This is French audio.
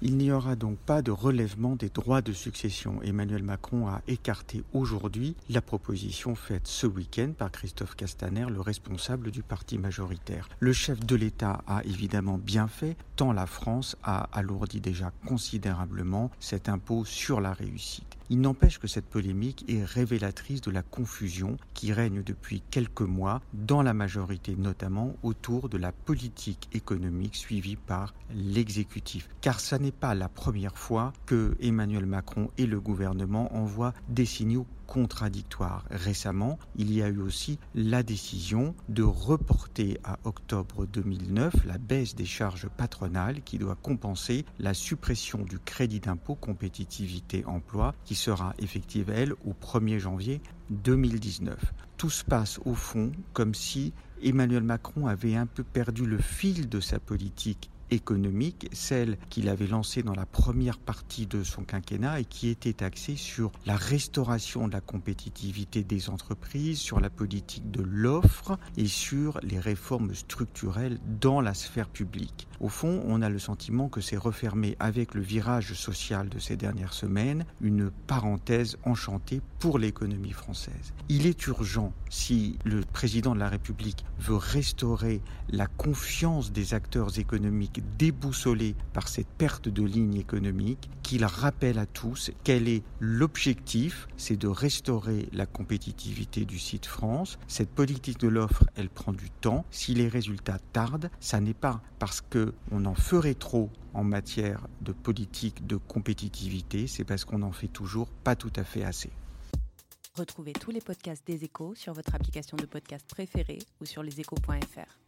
Il n'y aura donc pas de relèvement des droits de succession. Emmanuel Macron a écarté aujourd'hui la proposition faite ce week-end par Christophe Castaner, le responsable du parti majoritaire. Le chef de l'État a évidemment bien fait, tant la France a alourdi déjà considérablement cet impôt sur la réussite. Il n'empêche que cette polémique est révélatrice de la confusion qui règne depuis quelques mois dans la majorité, notamment autour de la politique économique suivie par l'exécutif. Car ça n'est pas la première fois que Emmanuel Macron et le gouvernement envoient des signaux contradictoires. Récemment, il y a eu aussi la décision de reporter à octobre 2009 la baisse des charges patronales qui doit compenser la suppression du crédit d'impôt compétitivité emploi qui sera effective, elle, au 1er janvier 2019. Tout se passe au fond comme si Emmanuel Macron avait un peu perdu le fil de sa politique économique, celle qu'il avait lancée dans la première partie de son quinquennat et qui était axée sur la restauration de la compétitivité des entreprises, sur la politique de l'offre et sur les réformes structurelles dans la sphère publique. Au fond, on a le sentiment que c'est refermé avec le virage social de ces dernières semaines, une parenthèse enchantée pour l'économie française. Il est urgent, si le président de la République veut restaurer la confiance des acteurs économiques déboussolé par cette perte de ligne économique, qu'il rappelle à tous quel est l'objectif, c'est de restaurer la compétitivité du site France. Cette politique de l'offre, elle prend du temps. Si les résultats tardent, ça n'est pas parce que on en ferait trop en matière de politique de compétitivité, c'est parce qu'on en fait toujours pas tout à fait assez. Retrouvez tous les podcasts des échos sur votre application de podcast préférée ou sur leséchos.fr.